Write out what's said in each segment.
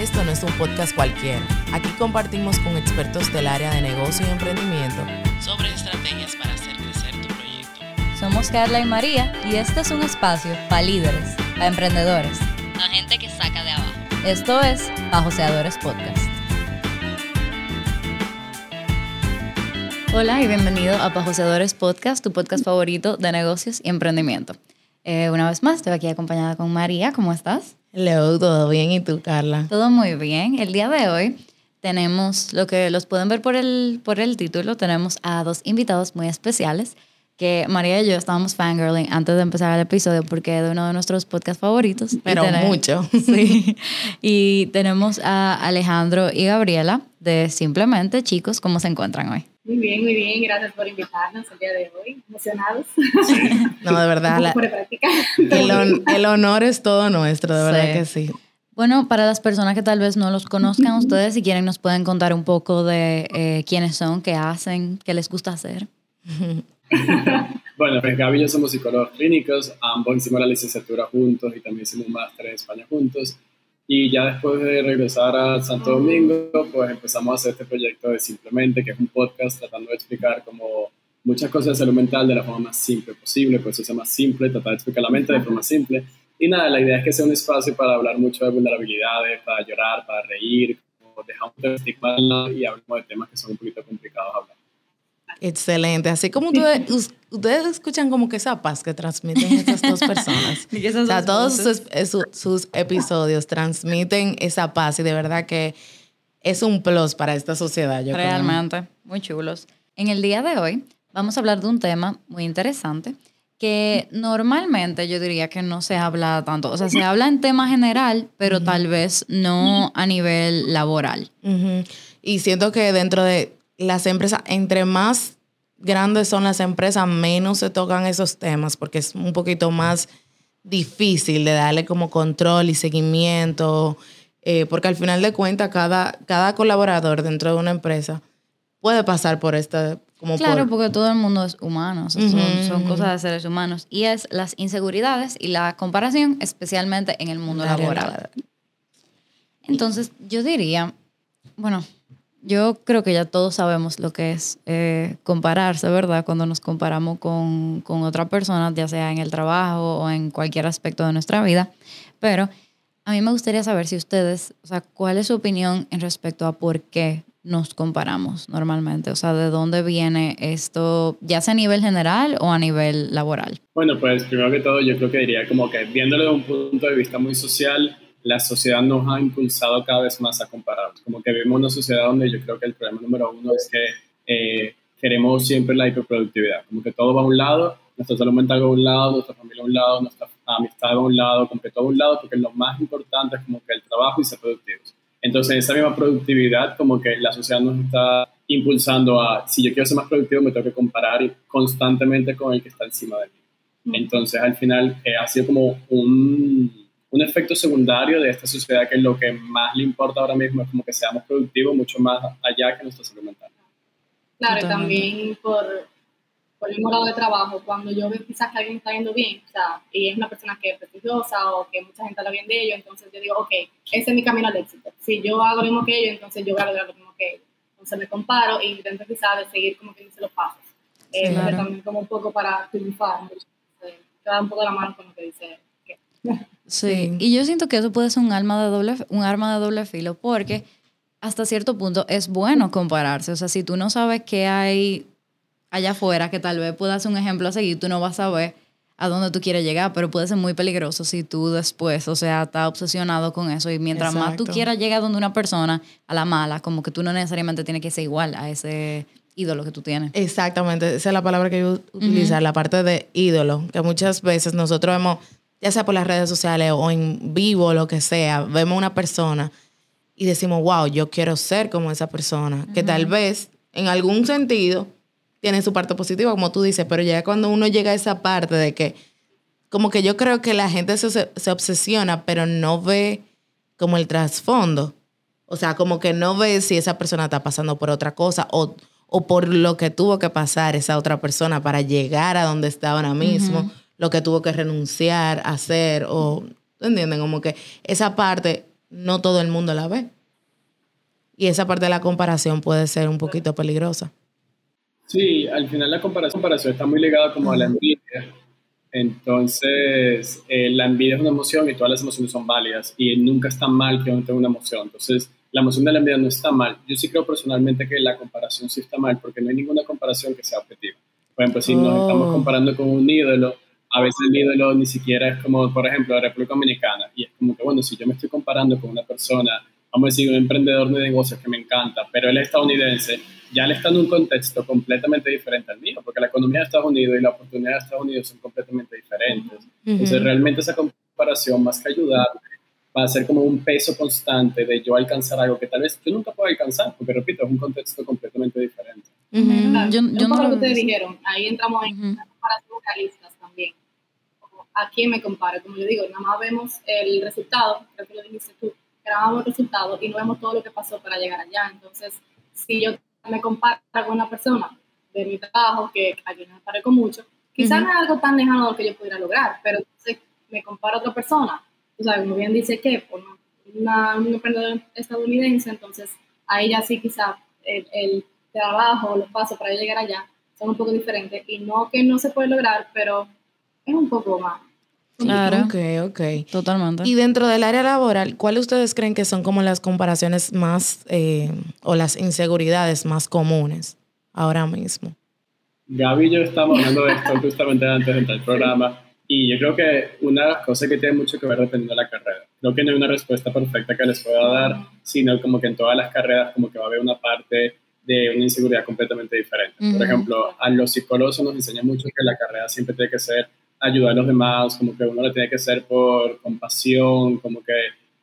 esto no es un podcast cualquiera. Aquí compartimos con expertos del área de negocio y emprendimiento sobre estrategias para hacer crecer tu proyecto. Somos Carla y María y este es un espacio para líderes, para emprendedores, La gente que saca de abajo. Esto es Bajoseadores Podcast. Hola y bienvenido a Bajoseadores Podcast, tu podcast favorito de negocios y emprendimiento. Eh, una vez más, estoy aquí acompañada con María. ¿Cómo estás? Hello, ¿todo bien? ¿Y tú, Carla? Todo muy bien. El día de hoy tenemos, lo que los pueden ver por el, por el título, tenemos a dos invitados muy especiales que María y yo estábamos fangirling antes de empezar el episodio porque es de uno de nuestros podcasts favoritos. Pero mucho. Sí. Y tenemos a Alejandro y Gabriela de Simplemente Chicos. ¿Cómo se encuentran hoy? Muy bien, muy bien. Gracias por invitarnos el día de hoy. Emocionados. No, de verdad, la- el, hon- el honor es todo nuestro, de verdad Sí. que sí. Bueno, para las personas que tal vez no los conozcan, ustedes si quieren nos pueden contar un poco de eh, quiénes son, qué hacen, qué les gusta hacer. Bueno, pues Gaby y yo somos psicólogos clínicos, ambos hicimos la licenciatura juntos y también hicimos un máster en España juntos. Y ya después de regresar a Santo Domingo, pues empezamos a hacer este proyecto de Simplemente, que es un podcast tratando de explicar como muchas cosas de salud mental de la forma más simple posible, pues eso se llama simple, tratar de explicar la mente de forma simple. Y nada, la idea es que sea un espacio para hablar mucho de vulnerabilidades, para llorar, para reír, dejamos de estigma y hablamos de temas que son un poquito complicados hablar. Excelente. Así como ustedes, us- ustedes escuchan como que esa paz que transmiten esas dos personas. Y o sea, dos todos voces. sus, su- sus episodios transmiten esa paz y de verdad que es un plus para esta sociedad. Yo creo. Realmente, muy chulos. En el día de hoy vamos a hablar de un tema muy interesante que normalmente yo diría que no se habla tanto. O sea, se habla en tema general, pero tal vez no a nivel laboral. Y siento que dentro de las empresas, entre más grandes son las empresas, menos se tocan esos temas porque es un poquito más difícil de darle como control y seguimiento, eh, porque al final de cuentas cada, cada colaborador dentro de una empresa puede pasar por esta, como Claro, por... porque todo el mundo es humano, o sea, son, cosas de seres humanos. Y es las inseguridades y la comparación, especialmente en el mundo laboral. Entonces, yo diría, bueno, yo creo que ya todos sabemos lo que es eh, compararse, ¿verdad? Cuando nos comparamos con, con otra persona, ya sea en el trabajo o en cualquier aspecto de nuestra vida. Pero a mí me gustaría saber si ustedes, o sea, cuál es su opinión en respecto a por qué nos comparamos normalmente. O sea, de dónde viene esto, ya sea a nivel general o a nivel laboral. Bueno, pues primero que todo yo creo que diría como que viéndolo de un punto de vista muy social, la sociedad nos ha impulsado cada vez más a compararnos. Como que vivimos una sociedad donde yo creo que el problema número uno es que eh, queremos siempre la hiperproductividad. Como que todo va a un lado, nuestra salud mental va a un lado, nuestra familia a un lado, nuestra amistad va a un lado, como que todo a un lado, porque lo más importante es como que el trabajo y ser productivos. Entonces, esa misma productividad, como que la sociedad nos está impulsando a, si yo quiero ser más productivo, me tengo que comparar constantemente con el que está encima de mí. Entonces, al final, eh, ha sido como un, un efecto secundario de esta sociedad que lo que más le importa ahora mismo es como que seamos productivos mucho más allá que nuestra salud mental. Claro, también por, por el mismo lado de trabajo, cuando yo veo quizás que alguien está yendo bien, o sea, y es una persona que es prestigiosa o que mucha gente habla bien de ellos, entonces yo digo, ok, ese es mi camino al éxito. Si yo hago lo mismo que ellos, entonces yo voy a lograr lo mismo que ellos. Entonces me comparo e intento quizás de seguir como que dice los pasos. Eh, Claro. pero también como un poco para triunfar, entonces, queda un poco de la mano con lo que dice. que- Sí. Y yo siento que eso puede ser un arma de doble, un arma de doble filo, porque hasta cierto punto es bueno compararse. O sea, si tú no sabes qué hay allá afuera, que tal vez pueda ser un ejemplo a seguir, tú no vas a ver a dónde tú quieres llegar, pero puede ser muy peligroso si tú después, o sea, estás obsesionado con eso y mientras más tú quieras llegar donde una persona a la mala, como que tú no necesariamente tienes que ser igual a ese ídolo que tú tienes. Exactamente, esa es la palabra que yo utilizar, la parte de ídolo, que muchas veces nosotros vemos, ya sea por las redes sociales o en vivo, lo que sea, vemos una persona y decimos, wow, yo quiero ser como esa persona, que tal vez en algún sentido tiene su parte positiva, como tú dices, pero ya cuando uno llega a esa parte de que, como que yo creo que la gente se, se obsesiona, pero no ve como el trasfondo. O sea, como que no ve si esa persona está pasando por otra cosa o, o por lo que tuvo que pasar esa otra persona para llegar a donde está ahora mismo, lo que tuvo que renunciar a hacer, o, ¿tú entienden? Como que esa parte no todo el mundo la ve. Y esa parte de la comparación puede ser un poquito peligrosa. Sí, al final la comparación, comparación está muy ligada como a la envidia. Entonces, eh, la envidia es una emoción y todas las emociones son válidas y nunca está mal que uno tenga una emoción. Entonces, la emoción de la envidia no está mal. Yo sí creo personalmente que la comparación sí está mal porque no hay ninguna comparación que sea objetiva. Por ejemplo, si nos estamos Oh. comparando con un ídolo, a veces el ídolo ni siquiera es como, por ejemplo, la República Dominicana. Y es como que, bueno, si yo me estoy comparando con una persona, vamos a decir, un emprendedor de negocios que me encanta, pero él es estadounidense, ya él está en un contexto completamente diferente al mío, porque la economía de Estados Unidos y la oportunidad de Estados Unidos son completamente diferentes. Entonces, Ujú. realmente esa comparación, más que ayudar, va a ser como un peso constante de yo alcanzar algo que tal vez yo nunca pueda alcanzar, porque repito, es un contexto completamente diferente. Ujú. Claro, Yo- yo no lo que así. dijeron, ahí entramos en las comparaciones realistas también. ¿A quién me comparo? Como yo digo, nada más vemos el resultado, creo que lo dijiste tú, vemos el resultado y no vemos todo lo que pasó para llegar allá. Entonces, si yo me comparo con una persona de mi trabajo, que a quien me parezco mucho, quizás Ujú. no es algo tan lejano de lo que yo pudiera lograr, pero entonces me comparo a otra persona. O sea, como bien dice que, por una, un emprendedor estadounidense, entonces ahí ya sí quizás el, el trabajo, los pasos para llegar allá son un poco diferentes y no que no se puede lograr, pero es un poco más. Claro. Ok, ok. Totalmente. Y dentro del área laboral, ¿cuáles ustedes creen que son como las comparaciones más eh, o las inseguridades más comunes ahora mismo? Gaby y yo estábamos hablando de esto justamente antes de entrar al programa y yo creo que una de las cosas que tiene mucho que ver dependiendo de la carrera. Creo que no hay una respuesta perfecta que les pueda dar, sino como que en todas las carreras como que va a haber una parte de una inseguridad completamente diferente. Por Ujú. ejemplo, a los psicólogos nos enseña mucho que la carrera siempre tiene que ser ayudar a los demás, como que uno lo tiene que hacer por compasión, como que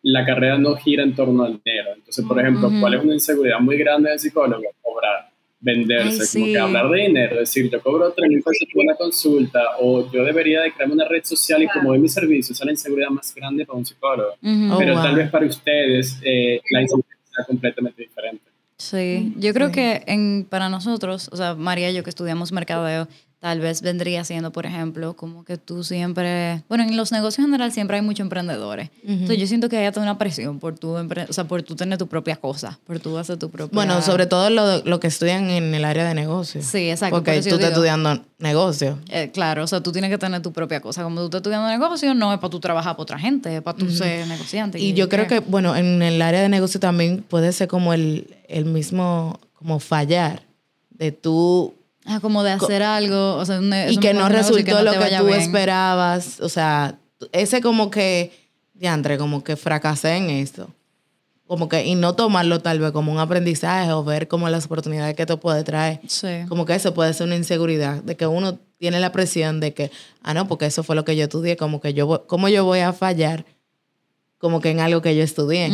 la carrera no gira en torno al dinero. Entonces, por ejemplo, Ujú. ¿cuál es una inseguridad muy grande del psicólogo? Cobrar, venderse, Ay, como sí. que hablar de dinero, decir, yo cobro 3 mil pesos por una consulta o yo debería de crearme una red social y Claro. como de mi servicio, esa es la inseguridad más grande para un psicólogo. Ujú. Oh, Pero wow. tal vez para ustedes eh, la inseguridad sea completamente diferente. Sí, yo creo Sí. que en, para nosotros, o sea, María y yo que estudiamos mercadeo, tal vez vendría siendo, por ejemplo, como que tú siempre, bueno, en los negocios en general siempre hay muchos emprendedores. Entonces yo siento que hay hasta una presión por empre- o sea, por tú tener tu propia cosa, por tú hacer tu propia... Bueno, sobre todo lo, lo que estudian en el área de negocios. Sí, exacto. por Porque tú estás digo, estudiando negocio. eh, claro, o sea, tú tienes que tener tu propia cosa. Como tú estás estudiando negocio, no es para tú trabajar para otra gente, es para tú ser negociante. Y yo creo que, bueno, en el área de negocio también puede ser como el, el mismo, como fallar, de tú Ah, como de hacer algo, o sea, y que no resultó no lo que tú bien. esperabas. O sea, ese como que, diantre, como que fracasé en esto. Como que, y no tomarlo tal vez como un aprendizaje o ver como las oportunidades que te puede traer. Sí. Como que eso puede ser una inseguridad, de que uno tiene la presión de que, ah, no, porque eso fue lo que yo estudié, como que yo, ¿cómo yo voy a fallar? Como que en algo que yo estudié.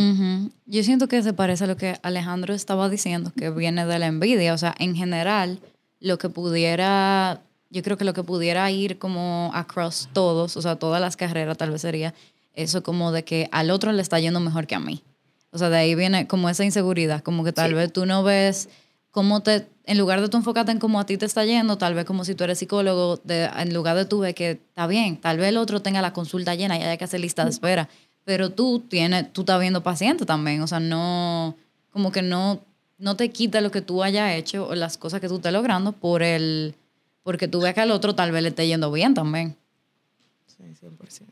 Yo siento que se parece a lo que Alejandro estaba diciendo, que viene de la envidia. O sea, en general, lo que pudiera, yo creo que lo que pudiera ir como across todos, o sea, todas las carreras tal vez sería eso como de que al otro le está yendo mejor que a mí. O sea, de ahí viene como esa inseguridad, como que tal vez tú no ves cómo te, en lugar de tú enfocarte en cómo a ti te está yendo, tal vez como si tú eres psicólogo, de, en lugar de tú ver que está bien, tal vez el otro tenga la consulta llena y haya que hacer lista de espera, pero tú tienes, tú estás viendo paciente también, o sea, no, como que no, no te quita lo que tú hayas hecho o las cosas que tú estés logrando por el, porque tú ves que al otro tal vez le esté yendo bien también. Sí, 100%.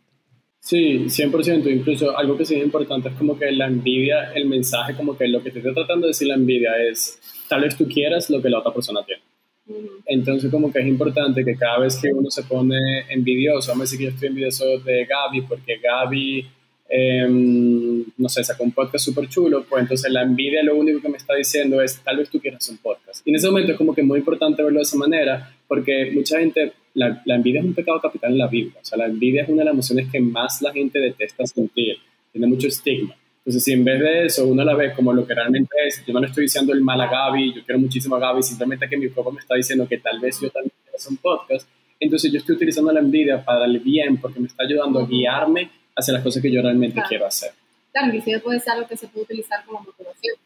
Sí, 100%. Incluso algo que sí es importante es como que la envidia, el mensaje, como que lo que te está tratando de decir la envidia es, tal vez tú quieras lo que la otra persona tiene. Entonces como que es importante que cada vez que uno se pone envidioso, vamos a decir que yo estoy envidioso de Gaby porque Gaby, em, no sé, sacó un podcast súper chulo, pues entonces la envidia lo único que me está diciendo es tal vez tú quieras un podcast. Y en ese momento es como que muy importante verlo de esa manera porque mucha gente, la, envidia es un pecado capital en la Biblia, o sea, la envidia es una de las emociones que más la gente detesta sentir, tiene mucho estigma. Entonces, si en vez de eso uno la ve como lo que realmente es, yo no le estoy diciendo el mal a Gaby, yo quiero muchísimo a Gaby, simplemente que mi cuerpo me está diciendo que tal vez yo también quiero un podcast, entonces yo estoy utilizando la envidia para el bien porque me está ayudando a guiarme hacia las cosas que yo realmente Claro. quiero hacer. Claro, inclusive puede ser algo que se puede utilizar como motivación,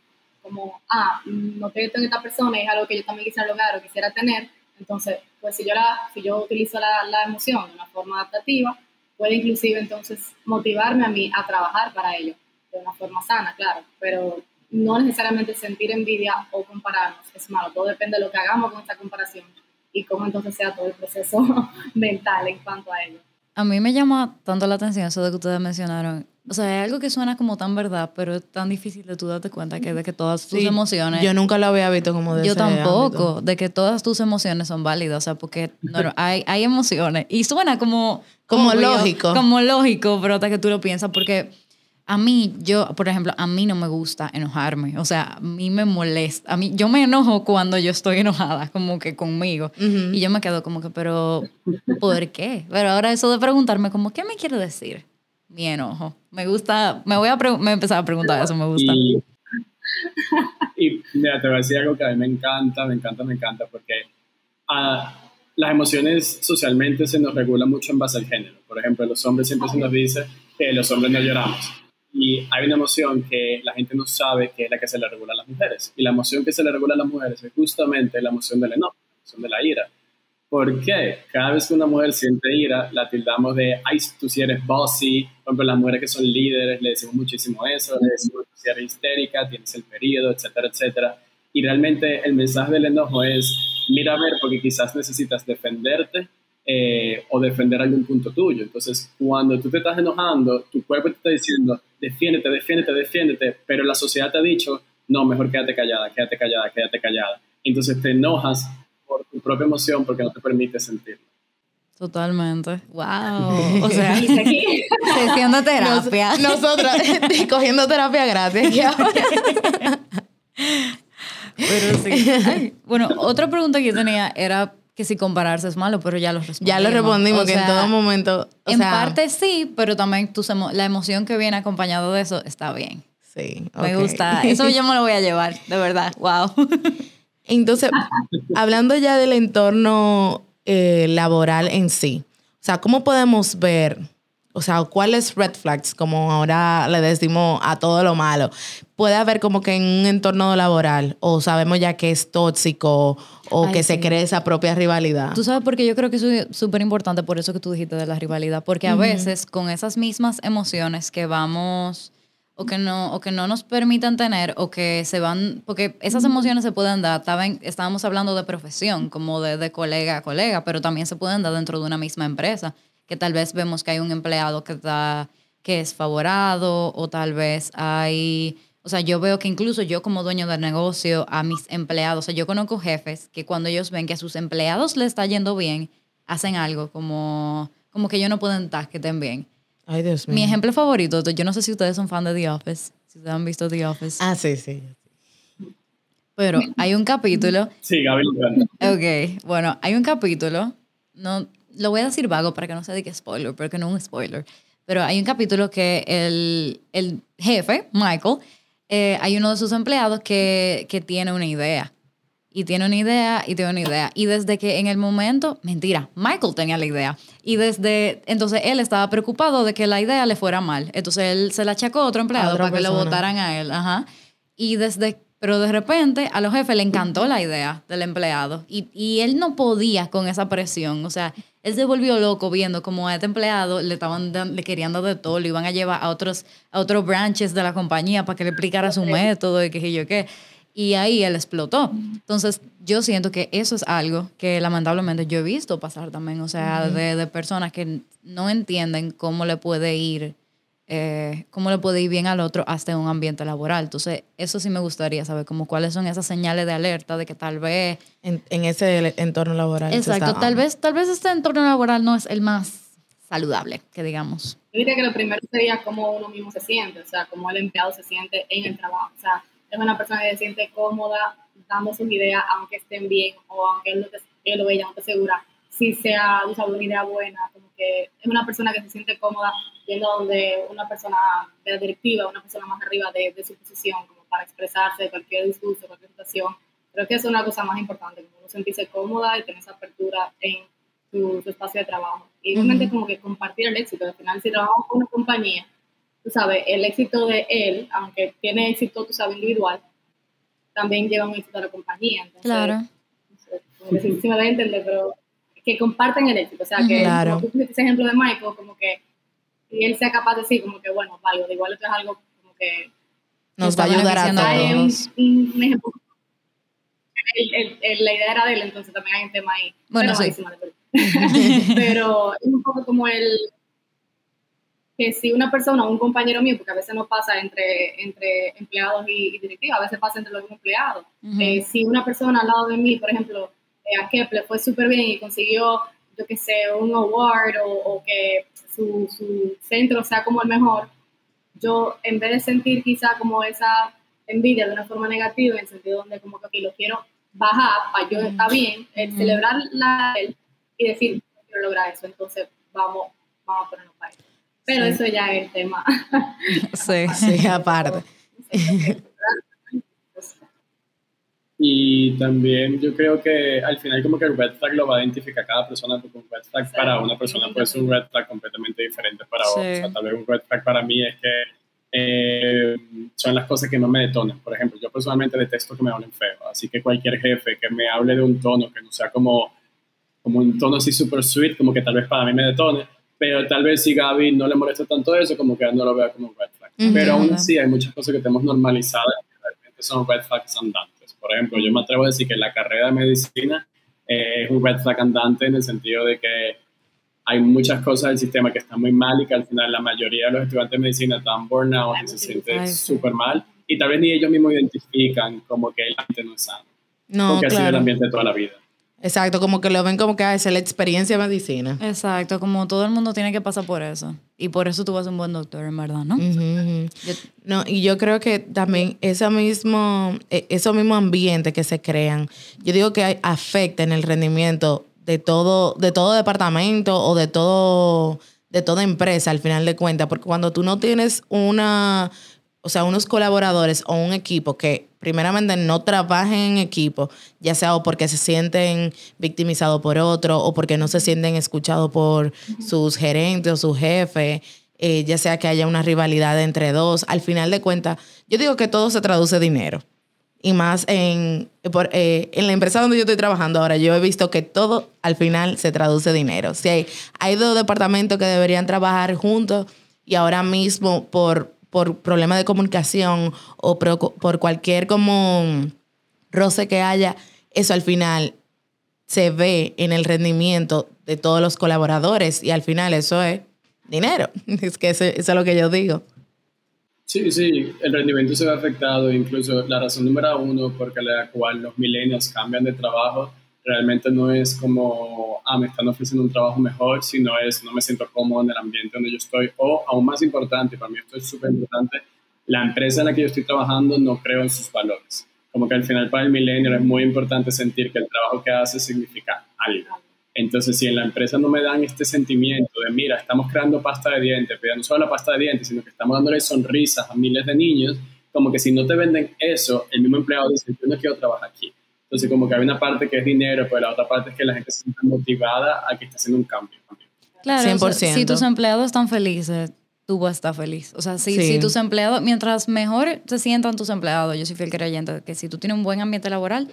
como, ah, no te en esta persona, es algo que yo también quisiera lograr o quisiera tener, entonces, pues si yo, la, si yo utilizo la, la emoción de una forma adaptativa, puede inclusive entonces motivarme a mí a trabajar para ello. de una forma sana, claro, pero no necesariamente sentir envidia o compararnos es malo, todo depende de lo que hagamos con esta comparación y cómo entonces sea todo el proceso mental en cuanto a ello. A mí me llama tanto la atención eso de que ustedes mencionaron. O sea, es algo que suena como tan verdad, pero es tan difícil de tú darte cuenta que de que todas tus Sí, emociones... Yo nunca lo había visto como de Yo ese tampoco, ámbito. de que todas tus emociones son válidas, o sea, porque no, hay, hay emociones y suena como... Como lógico. Como lógico, pero hasta que tú lo piensas, porque a mí, yo, por ejemplo, a mí no me gusta enojarme, o sea, a mí me molesta, a mí, yo me enojo cuando yo estoy enojada, como que conmigo, Ujú. y yo me quedo como que, pero, ¿por qué? Pero ahora eso de preguntarme como, ¿qué me quiere decir? Mi enojo. Me gusta, me voy a, pre- me voy a empezar a preguntar eso, me gusta. Y, y mira, te voy a decir algo que a mí me encanta, me encanta, me encanta, porque ah, las emociones socialmente se nos regulan mucho en base al género. Por ejemplo, los hombres siempre se nos dice que los hombres no lloramos. Y hay una emoción que la gente no sabe que es la que se le regula a las mujeres. Y la emoción que se le regula a las mujeres es justamente la emoción del enojo, la emoción de la ira. ¿Por qué? Cada vez que una mujer siente ira, la tildamos de, ay, tú si eres bossy. Por ejemplo, las mujeres que son líderes, le decimos muchísimo eso, le decimos tú si eres histérica, tienes el periodo, etcétera, etcétera. Y realmente el mensaje del enojo es, mira a ver, porque quizás necesitas defenderte eh, o defender algún punto tuyo. Entonces, cuando tú te estás enojando, tu cuerpo te está diciendo, defiéndete, defiéndete, defiéndete, pero la sociedad te ha dicho, no, mejor quédate callada, quédate callada, quédate callada. Entonces te enojas por tu propia emoción porque no te permite sentirlo. Totalmente. Wow. O sea, de terapia. Nos- nosotras cogiendo terapia gratis. Pero sí. Ay, Bueno, otra pregunta que yo tenía era que si compararse es malo, pero ya lo respondimos. ya lo respondimos, O que en todo momento. O en sea, parte sí, pero también tus emo- la emoción que viene acompañado de eso está bien. Sí, Me gusta. Eso yo me lo voy a llevar, de verdad. Wow. Entonces, hablando ya del entorno eh, laboral en sí, o sea, ¿cómo podemos ver, o sea, cuáles red flags, como ahora le decimos a todo lo malo, puede haber como que en un entorno laboral, o sabemos ya que es tóxico, o Ay, que se cree esa propia rivalidad? Tú sabes porque yo creo que eso es súper importante por eso que tú dijiste de la rivalidad, porque a veces con esas mismas emociones que vamos o que no o que no nos permitan tener o que se van porque esas emociones se pueden dar Estaban- estábamos hablando de profesión como de, de colega a colega pero también se pueden dar dentro de una misma empresa que tal vez vemos que hay un empleado que está que es favorado o tal vez hay o sea, yo veo que incluso yo como dueño del negocio, a mis empleados, o sea, yo conozco jefes que cuando ellos ven que a sus empleados les está yendo bien, hacen algo como, como que ellos no pueden estar que estén bien. Ay, Dios mío. Mi ejemplo favorito, yo no sé si ustedes son fan de The Office, si ustedes han visto The Office, Ah, sí, sí. pero hay un capítulo, Sí, encanta. ok, bueno, hay un capítulo, no, lo voy a decir vago para que no se diga spoiler, porque no es un spoiler, pero hay un capítulo que el, el jefe, Michael, eh, hay uno de sus empleados que, que tiene una idea. Y tiene una idea y tiene una idea. Y desde que en el momento, mentira, Michael tenía la idea. Y desde, entonces él estaba preocupado de que la idea le fuera mal. Entonces él se la achacó a otro empleado A para que lo votaran a él. Ajá. Y desde, pero de repente a los jefes le encantó la idea del empleado. Y, y él no podía con esa presión. O sea, él se volvió loco viendo como a este empleado le estaban le querían dar de todo, lo iban a llevar a otros, a otros branches de la compañía para que le explicara su método y qué sé yo qué. Y ahí él explotó. Entonces, yo siento que eso es algo que lamentablemente yo he visto pasar también. O sea, de, de personas que no entienden cómo le puede ir, eh, cómo le puede ir bien al otro hasta en un ambiente laboral. Entonces, eso sí me gustaría saber, como cuáles son esas señales de alerta de que tal vez En, en ese entorno laboral. Exacto, está- tal vez, tal vez este entorno laboral no es el más saludable, que digamos. yo diría que lo primero sería cómo uno mismo se siente, o sea, cómo el empleado se siente en el trabajo. O sea, es una persona que se siente cómoda dando sus ideas, aunque estén bien o aunque él, lo que- él o ella no esté segura, si sea o sea, una idea buena, como que es una persona que se siente cómoda yendo donde una persona de la directiva, una persona más arriba de, de su posición, como para expresarse de cualquier discurso, cualquier situación. Creo que eso es una cosa más importante, como uno sentirse cómoda y tener esa apertura en su, su espacio de trabajo. Y igualmente como que compartir el éxito. Al final, si trabajamos con una compañía, tú sabes, el éxito de él, aunque tiene éxito, tú sabes, individual, también lleva un éxito a la compañía. Entonces, Claro. no sé, como que si, si me voy a entender, pero que comparten el éxito. O sea, que Claro. como tú pusiste ese ejemplo de Michael, como que y él sea capaz de decir, como que, bueno, válido, igual esto es algo como que Nos va a ayudar a todos. un- un ejemplo. El- el- el- la idea era de él, entonces también hay un tema ahí. Bueno, Pero sí. Pero es un poco como el que si una persona o un compañero mío, porque a veces no pasa entre, entre empleados y, y directivos, a veces pasa entre los empleados. Ujú. Eh, si una persona al lado de mí, por ejemplo, a Kep le fue súper bien y consiguió, yo qué sé, un award o, o que su, su centro sea como el mejor, yo en vez de sentir quizá como esa envidia de una forma negativa, en el sentido donde como que aquí lo quiero bajar para yo estar bien, eh, Ujú. celebrar la él y decir, "Yo quiero lograr eso, entonces vamos, vamos a ponernos para eso. Pero Sí. eso ya es el tema. Sí. Sí, aparte. Y también yo creo que al final como que el red flag lo va a identificar cada persona porque un red flag Sí. para una persona puede ser un red flag completamente diferente para Sí. otra. O sea, tal vez un red flag para mí es que eh, son las cosas que no me detonan. Por ejemplo, yo personalmente detesto que me hablen feo, así que cualquier jefe que me hable de un tono que no sea como, como un tono así super sweet, como que tal vez para mí me detone, pero tal vez si Gaby no le molesta tanto eso, como que no lo vea como un red flag. Ujú. Pero aún así hay muchas cosas que tenemos normalizadas que realmente son red flags andantes. Por ejemplo, yo me atrevo a decir que la carrera de medicina eh, es un red flag andante en el sentido de que hay muchas cosas del sistema que están muy mal y que al final la mayoría de los estudiantes de medicina están burnout y se sienten súper mal y tal vez ni ellos mismos identifican como que el ambiente no es sano, No, porque ha sido el claro. ambiente toda la vida. Exacto, como que lo ven como que ah, es la experiencia de medicina. Exacto, como todo el mundo tiene que pasar por eso. Y por eso tú vas a un buen doctor, en verdad, ¿no? Yo- No, y yo creo que también ese mismo, eh, esos mismos ambientes que se crean, yo digo que hay- afecta en el rendimiento de todo, de todo departamento o de todo, de toda empresa al final de cuentas, porque cuando tú no tienes una, o sea, unos colaboradores o un equipo que primeramente no trabajen en equipo, ya sea o porque se sienten victimizados por otro o porque no se sienten escuchados por sus gerentes o su jefe, eh, ya sea que haya una rivalidad entre dos, al final de cuentas, yo digo que todo se traduce dinero. Y más en, por- eh, en la empresa donde yo estoy trabajando ahora, yo he visto que todo al final se traduce dinero. Si hay, hay dos departamentos que deberían trabajar juntos y ahora mismo por, por problemas de comunicación o por cualquier como roce que haya, eso al final se ve en el rendimiento de todos los colaboradores y al final eso es dinero. Es que eso, es lo que yo digo. Sí, sí, el rendimiento se ve afectado, incluso la razón número uno por la cual los millennials cambian de trabajo realmente no es como, ah, me están ofreciendo un trabajo mejor, sino es, no me siento cómodo en el ambiente donde yo estoy, o aún más importante, para mí esto es súper importante, la empresa en la que yo estoy trabajando no creo en sus valores. Como que al final para el millennial es muy importante sentir que el trabajo que hace significa algo. Entonces, si en la empresa no me dan este sentimiento de, mira, estamos creando pasta de dientes, pero no solo la pasta de dientes, sino que estamos dándole sonrisas a miles de niños, como que si no te venden eso, el mismo empleado dice, yo no quiero trabajar aquí. Entonces, como que hay una parte que es dinero, pero la otra parte es que la gente se sienta motivada a que está haciendo un cambio. Claro, o sea, 100%. si tus empleados están felices, tú vas a estar feliz. O sea, si, Sí. si tus empleados, mientras mejor se sientan tus empleados, yo soy fiel creyente que si tú tienes un buen ambiente laboral,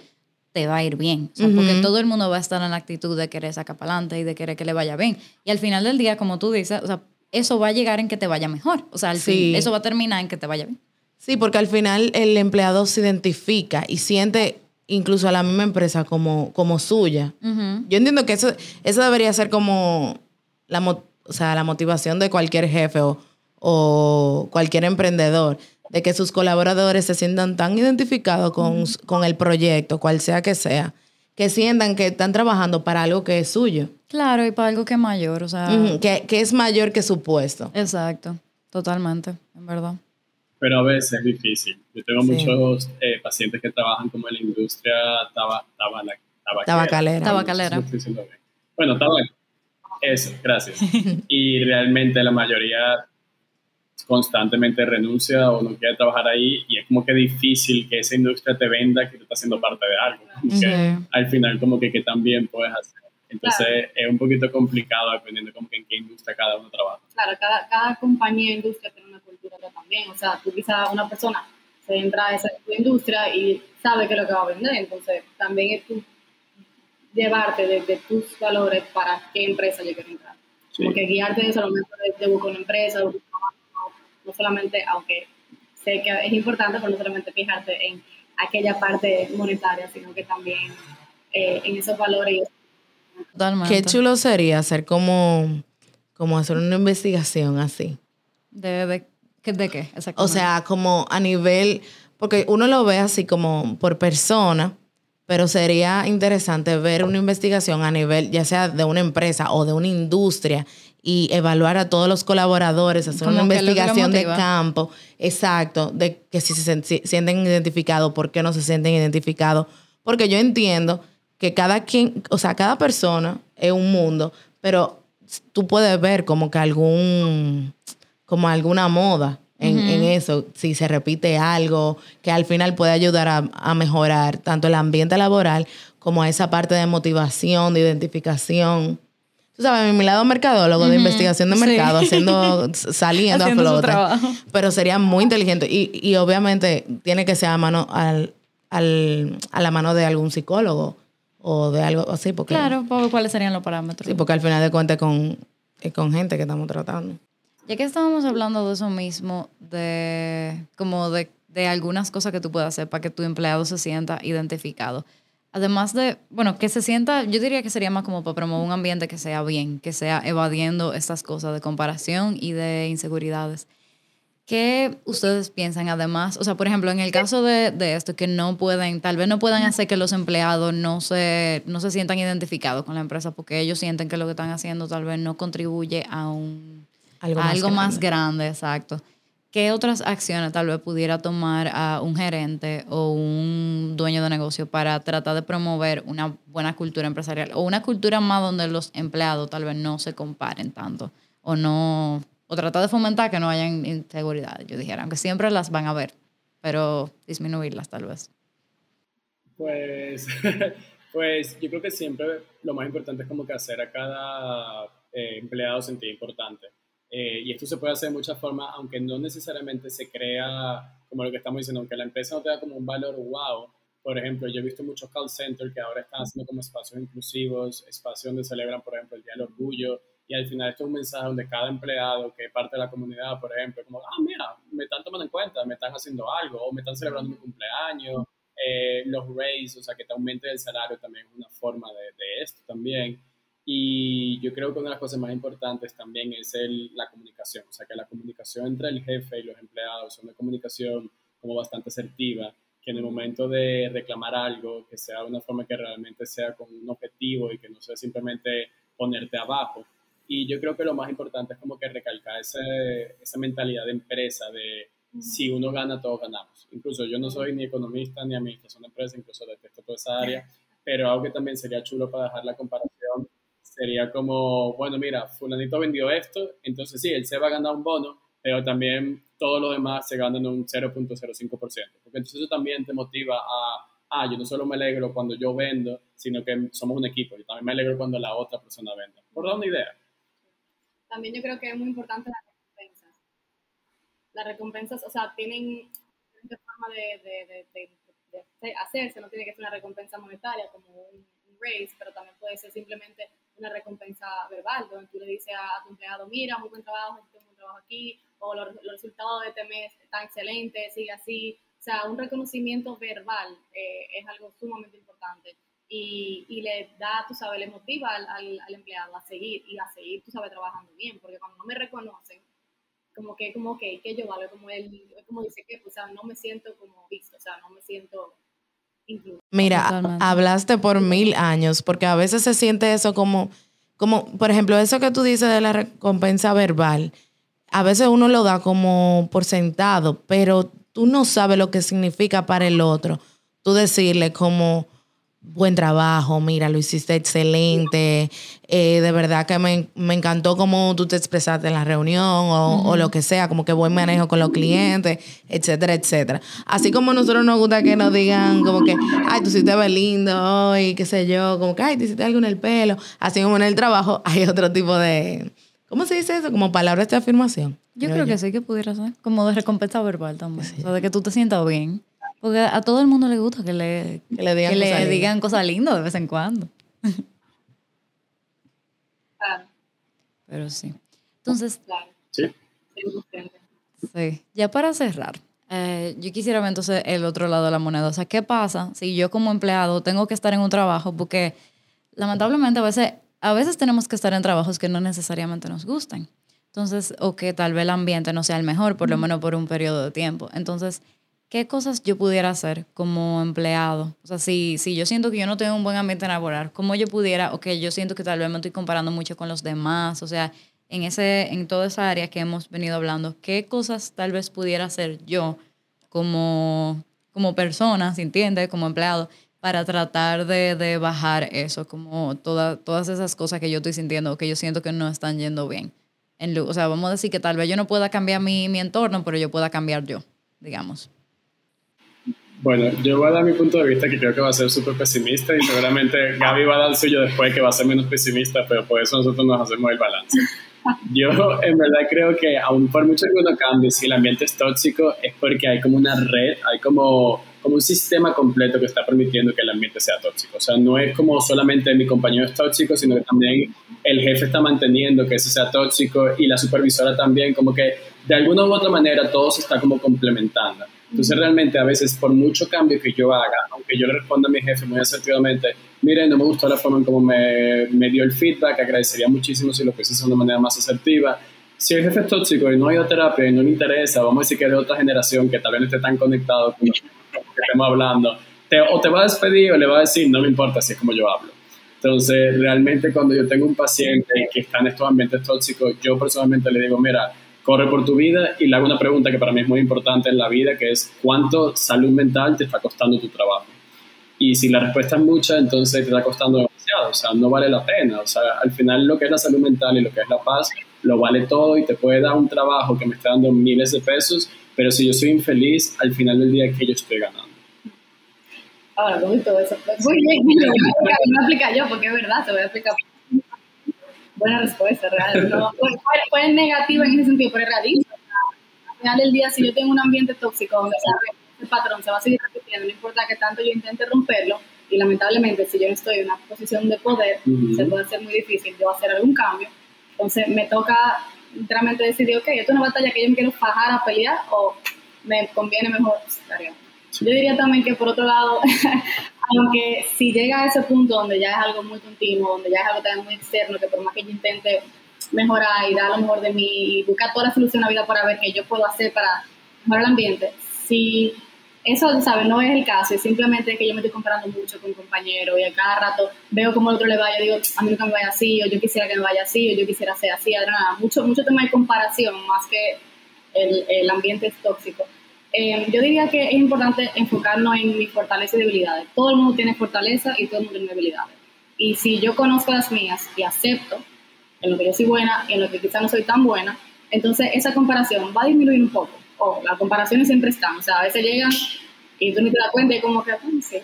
te va a ir bien. O sea, porque Ujú. todo el mundo va a estar en la actitud de querer sacar para adelante y de querer que le vaya bien. Y al final del día, como tú dices, o sea, eso va a llegar en que te vaya mejor. O sea, al Sí. fin, eso va a terminar en que te vaya bien. Sí, porque al final el empleado se identifica y siente incluso a la misma empresa como, como suya. Yo entiendo que eso, eso debería ser como la, o sea, la motivación de cualquier jefe o, o cualquier emprendedor, de que sus colaboradores se sientan tan identificados con, con el proyecto, cual sea que sea, que sientan que están trabajando para algo que es suyo, Claro, y para algo que es mayor, o sea, que, que es mayor que su puesto. exacto, totalmente, en verdad. Pero a veces es difícil. Yo tengo Sí. muchos eh, pacientes que trabajan como en la industria taba, tabala- tabaquera. Tabacalera. Tabacalera. No. Bueno, tabaco. Eso, gracias. y realmente la mayoría constantemente renuncia o no quiere trabajar ahí y es como que difícil que esa industria te venda que tú estás siendo parte de algo. Como que al final como que, que también puedes hacer. Entonces es un poquito complicado dependiendo como que en qué industria cada uno trabaja. claro, cada, cada compañía e industria tiene también. O sea, tú quizás una persona se entra a esa industria y sabe qué es lo que va a vender. Entonces, también es tú llevarte de, de tus valores para qué empresa yo quiero entrar. Sí. Como que guiarte de eso al momento de, de buscar una empresa, no, no solamente, aunque sé que es importante, pero no solamente fijarte en aquella parte monetaria, sino que también eh, en esos valores. Totalmente. Qué chulo sería hacer como, como hacer una investigación así. ¿De, de, de qué? O sea, como a nivel, porque uno lo ve así como por persona, pero sería interesante ver una investigación a nivel, ya sea de una empresa o de una industria, y evaluar a todos los colaboradores, hacer una Como investigación de campo, exacto, de que si se sienten identificados, por qué no se sienten identificados. Porque yo entiendo que cada quien, o sea, cada persona es un mundo, pero tú puedes ver como que algún, como alguna moda en, en eso, si se repite algo que al final puede ayudar a, a mejorar tanto el ambiente laboral como a esa parte de motivación, de identificación. Tú sabes, mi lado mercadólogo de investigación de Sí. mercado, haciendo, saliendo Haciendo a flote. Pero sería muy inteligente y, y obviamente tiene que ser a mano al, al- a la mano de algún psicólogo o de algo así, porque, Claro, ¿cuáles serían los parámetros? sí, porque al final de cuentas con, es con gente que estamos tratando. Ya que estábamos hablando de eso mismo, de como de, de algunas cosas que tú puedes hacer para que tu empleado se sienta identificado. Además de, bueno, que se sienta, yo diría que sería más como para promover un ambiente que sea bien, que sea evadiendo estas cosas de comparación y de inseguridades. ¿Qué ustedes piensan además? O sea, por ejemplo, en el caso de, de esto, que no pueden, tal vez no puedan hacer que los empleados no se, no se sientan identificados con la empresa porque ellos sienten que lo que están haciendo tal vez no contribuye a un, Algo más algo más grande. grande, exacto. ¿Qué otras acciones tal vez pudiera tomar a un gerente o un dueño de negocio para tratar de promover una buena cultura empresarial o una cultura más donde los empleados tal vez no se comparen tanto o no o tratar de fomentar que no hayan inseguridades, yo dijera, aunque siempre las van a ver, pero disminuirlas tal vez. Pues, pues yo creo que siempre lo más importante es como que hacer a cada eh, empleado sentir importante. Eh, y esto se puede hacer de muchas formas, aunque no necesariamente se crea, como lo que estamos diciendo, aunque la empresa no te da como un valor wow. Por ejemplo, yo he visto muchos call centers que ahora están haciendo como espacios inclusivos, espacios donde celebran, por ejemplo, el Día del Orgullo. Y al final esto es un mensaje donde cada empleado que parte de la comunidad, por ejemplo, como, ah, mira, me están tomando en cuenta, me están haciendo algo, o me están celebrando mi cumpleaños, eh, los raise, o sea, que te aumente el salario también es una forma de, de esto también. Y yo creo que una de las cosas más importantes también es el, la comunicación, o sea, que la comunicación entre el jefe y los empleados es una comunicación como bastante asertiva, que en el momento de reclamar algo, que sea de una forma que realmente sea con un objetivo y que no sea simplemente ponerte abajo. Y yo creo que lo más importante es como que recalcar ese, esa mentalidad de empresa, de si uno gana, todos ganamos. Incluso yo no soy ni economista ni administración de empresa, incluso detesto toda esa área, pero algo que también sería chulo para dejar la comparación sería como, bueno, mira, fulanito vendió esto, entonces sí, él se va a ganar un bono, pero también todos los demás se ganan un 0.05%, porque entonces eso también te motiva a, ah, yo no solo me alegro cuando yo vendo, sino que somos un equipo, yo también me alegro cuando la otra persona venda. Por dar una idea. También yo creo que es muy importante las recompensas. Las recompensas, o sea, tienen diferentes formas de, de, de- de hacerse, no tiene que ser una recompensa monetaria como un, un raise, pero también puede ser simplemente una recompensa verbal, donde tú le dices a, tu empleado, mira, muy buen trabajo, hiciste un buen trabajo aquí, o los, resultados de este mes están excelentes, sigue así. O sea, un reconocimiento verbal eh, es algo sumamente importante y, y le da, tú sabes, le motiva al, al, al empleado a seguir y a seguir, tú sabes, trabajando bien, porque cuando no me reconocen, como que, como que, que yo valgo, como él, como dice que, pues, o sea, no me siento como visto, o sea, no me siento. Mira, Totalmente. hablaste por mil años, porque a veces se siente eso como, como, por ejemplo, eso que tú dices de la recompensa verbal, a veces uno lo da como por sentado, pero tú no sabes lo que significa para el otro. Tú decirle como, buen trabajo, mira, lo hiciste excelente, eh, de verdad que me, me encantó cómo tú te expresaste en la reunión o, o lo que sea, como que buen manejo con los clientes, etcétera, etcétera. Así como a nosotros nos gusta que nos digan como que, ay, tú sí te ves lindo hoy, qué sé yo, como que, ay, te hiciste algo en el pelo, así como en el trabajo hay otro tipo de, ¿cómo se dice eso? Como palabras de afirmación. Yo creo que sí que pudiera ser, como de recompensa verbal también, o sea, de que tú te sientas bien. Porque a todo el mundo le gusta que le, Que le digan que le cosas lindas. digan cosas lindas de vez en cuando. Claro, Pero sí. Entonces, claro, Sí. 100%. sí, ya para cerrar, Eh, yo quisiera ver entonces el otro lado de la moneda. O sea, ¿qué pasa si yo como empleado tengo que estar en un trabajo? Porque lamentablemente a veces, a veces tenemos que estar en trabajos que no necesariamente nos gusten. Entonces, o que tal vez el ambiente no sea el mejor, por lo menos por un periodo de tiempo. Entonces, ¿qué cosas yo pudiera hacer como empleado? O sea, si, si yo siento que yo no tengo un buen ambiente laboral, ¿cómo yo pudiera, o que yo siento que tal vez me estoy comparando mucho con los demás? O sea, en, ese, en toda esa área que hemos venido hablando, ¿qué cosas tal vez pudiera hacer yo como, como persona, ¿se entiende? Como empleado, para tratar de, de bajar eso, como toda, todas esas cosas que yo estoy sintiendo, que yo siento que no están yendo bien. O sea, vamos a decir que tal vez yo no pueda cambiar mi, mi entorno, pero yo pueda cambiar yo, digamos. Bueno, yo voy a dar mi punto de vista que creo que va a ser súper pesimista y seguramente Gaby va a dar el suyo después que va a ser menos pesimista, pero por eso nosotros nos hacemos el balance. Yo en verdad creo que aun por mucho que uno cambie, si el ambiente es tóxico, es porque hay como una red, hay como, como un sistema completo que está permitiendo que el ambiente sea tóxico. O sea, no es como solamente mi compañero es tóxico, sino que también el jefe está manteniendo que ese sea tóxico y la supervisora también, como que de alguna u otra manera todo se está como complementando. Entonces realmente a veces por mucho cambio que yo haga, aunque yo le responda a mi jefe muy asertivamente, mire, no me gustó la forma en cómo me, me dio el feedback, agradecería muchísimo si lo pudiese hacer de una manera más asertiva. Si el jefe es tóxico y no ha ido a terapia y no le interesa, vamos a decir que es de otra generación que tal vez no esté tan conectado con lo que estemos hablando, te- o te va a despedir o le va a decir, no me importa si es como yo hablo. Entonces, realmente cuando yo tengo un paciente que está en estos ambientes tóxicos, yo personalmente le digo, mira, corre por tu vida y le hago una pregunta que para mí es muy importante en la vida, que es, ¿cuánto salud mental te está costando tu trabajo? Y si la respuesta es mucha, entonces te está costando demasiado, o sea, no vale la pena. O sea, al final lo que es la salud mental y lo que es la paz, lo vale todo y te puede dar un trabajo que me está dando miles de pesos, pero si yo soy infeliz, al final del día, ¿qué yo estoy ganando? Ahora, ¿cómo todo eso? Muy bien, lo voy a explicar, lo voy a explicar yo, porque es verdad, te voy a explicar. Buena respuesta, real. No, fue, fue- negativa en ese sentido, pero es realista. Al final del día, si yo tengo un ambiente tóxico donde el patrón se va a seguir repitiendo, no importa que tanto yo intente romperlo, y lamentablemente, si yo no estoy en una posición de poder, Ujú. se puede hacer muy difícil yo hacer algún cambio. Entonces, me toca literalmente decidir, ok, esto es una batalla que yo me quiero fajar a pelear o me conviene mejor tarea. Yo diría también que por otro lado, aunque si llega a ese punto donde ya es algo muy continuo, donde ya es algo también muy externo, que por más que yo intente mejorar y dar lo mejor de mí y buscar toda la solución a la vida para ver qué yo puedo hacer para mejorar el ambiente, si eso, ¿sabes? No es el caso, es simplemente que yo me estoy comparando mucho con compañeros y a cada rato veo cómo el otro le va, yo digo, a mí nunca me vaya así, o yo quisiera que me vaya así, o yo quisiera ser así, nada, mucho, mucho tema de comparación más que el, el ambiente es tóxico. Eh, yo diría que es importante enfocarnos en mis fortalezas y debilidades. Todo el mundo tiene fortaleza y todo el mundo tiene debilidades. Y si yo conozco las mías y acepto en lo que yo soy buena y en lo que quizá no soy tan buena, entonces esa comparación va a disminuir un poco. O las comparaciones siempre están, o sea, a veces llegan y tú ni te das cuenta y como que, "Ah, sí,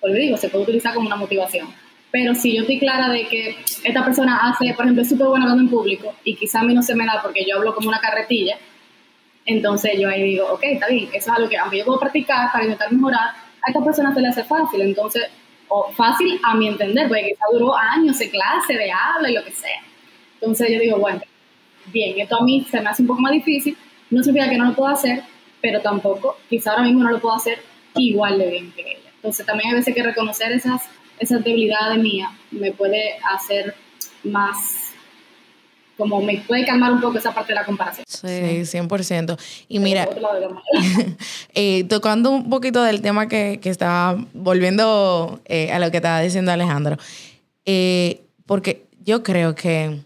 pues digo, se puede utilizar como una motivación. Pero si yo estoy clara de que esta persona hace, por ejemplo, es súper buena hablando en público y quizá a mí no se me da porque yo hablo como una carretilla, entonces yo ahí digo, ok, está bien, eso es algo que aunque yo puedo practicar para intentar mejorar, a esta persona se le hace fácil, entonces, o fácil a mi entender, porque quizá duró años de clase, de habla y lo que sea. Entonces yo digo, bueno, bien, esto a mí se me hace un poco más difícil, no significa que no lo puedo hacer, pero tampoco, quizá ahora mismo no lo puedo hacer igual de bien que ella. Entonces también hay veces que reconocer esas, esas debilidades mías me puede hacer más, como me puede calmar un poco esa parte de la comparación. Sí, 100%. Y mira, eh, tocando un poquito del tema que, que estaba volviendo eh, a lo que estaba diciendo Alejandro, eh, porque yo creo que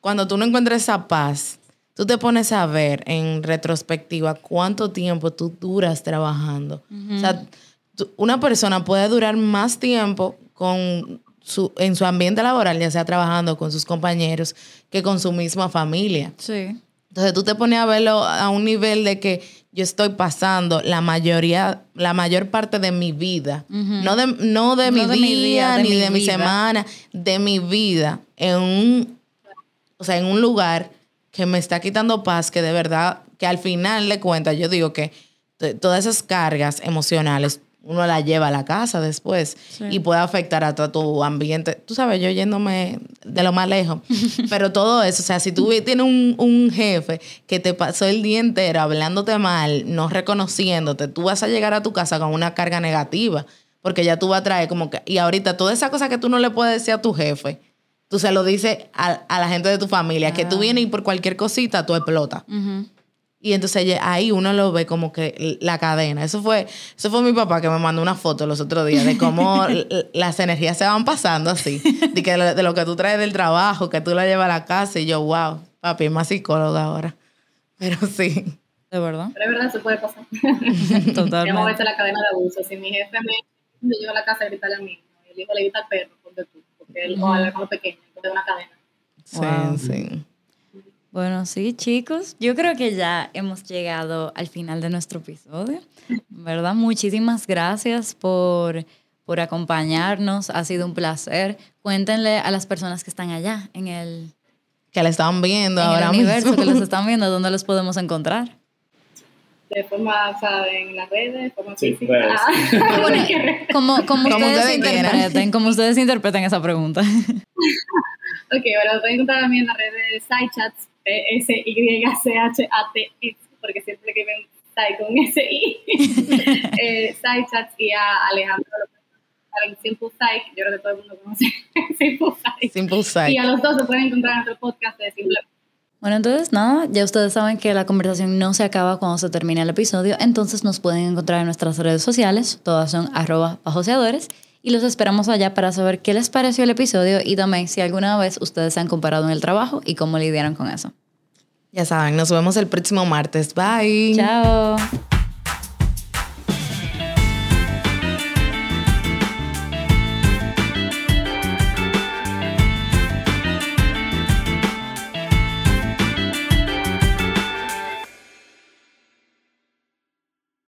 cuando tú no encuentras esa paz, tú te pones a ver en retrospectiva cuánto tiempo tú duras trabajando. O sea, tú- una persona puede durar más tiempo con su, en su ambiente laboral, ya sea trabajando con sus compañeros, que con su misma familia. Sí. Entonces tú te pones a verlo a un nivel de que yo estoy pasando la mayoría, la mayor parte de mi vida, no de, no de, mi, de día, mi día, de ni mi de mi vida. semana, de mi vida, en un, o sea, en un lugar que me está quitando paz, que de verdad, que al final de cuentas yo digo que todas esas cargas emocionales, uno la lleva a la casa después y puede afectar a todo tu ambiente. Tú sabes, yo yéndome de lo más lejos, pero todo eso, o sea, si tú tienes un, un jefe que te pasó el día entero hablándote mal, no reconociéndote, tú vas a llegar a tu casa con una carga negativa, porque ya tú vas a traer como que, y ahorita toda esa cosa que tú no le puedes decir a tu jefe, tú se lo dices a, a la gente de tu familia, que tú vienes y por cualquier cosita tú explotas. Y entonces ahí uno lo ve como que la cadena. Eso fue, eso fue mi papá que me mandó una foto los otros días de cómo las energías se van pasando así. De, que, de lo que tú traes del trabajo, que tú la llevas a la casa. Y yo, wow, papi, es más psicóloga ahora. Pero sí. De verdad. Pero es verdad, se puede pasar. Totalmente. Hemos visto la cadena de abuso. Si mi jefe me, me lleva a la casa a gritarle a mí, el hijo le grita al perro, porque tú, porque él o al hermano pequeño, entonces es una cadena. Sí, Wow. sí. Bueno, sí, chicos, yo creo que ya hemos llegado al final de nuestro episodio. ¿Verdad? Muchísimas gracias por, por acompañarnos. Ha sido un placer. Cuéntenle a las personas que están allá en el, Que la estaban viendo en ahora el universo, mismo. que los están viendo, dónde los podemos encontrar. De forma, o sea, en las redes, de forma Sí, física. redes. Ah, Bueno, como, como Como ustedes interpreten, como ustedes interpreten esa pregunta. Ok, bueno, pueden encontrar también en las redes SciChats, S-Y-C-H-A-T-S, porque siempre que ven Sci con S-I, eh, SciChats y a Alejandro López, en Simple Psych, yo creo que todo el mundo conoce. Simple Psych. Simple Sight. Y a los dos se pueden encontrar en nuestro podcast de Simple. Bueno, entonces nada, ya ustedes saben que la conversación no se acaba cuando se termine el episodio, entonces nos pueden encontrar en nuestras redes sociales, todas son arroba bajoseadores, y los esperamos allá para saber qué les pareció el episodio y también si alguna vez ustedes se han comparado en el trabajo y cómo lidiaron con eso. Ya saben, nos vemos el próximo martes. Bye. Chao.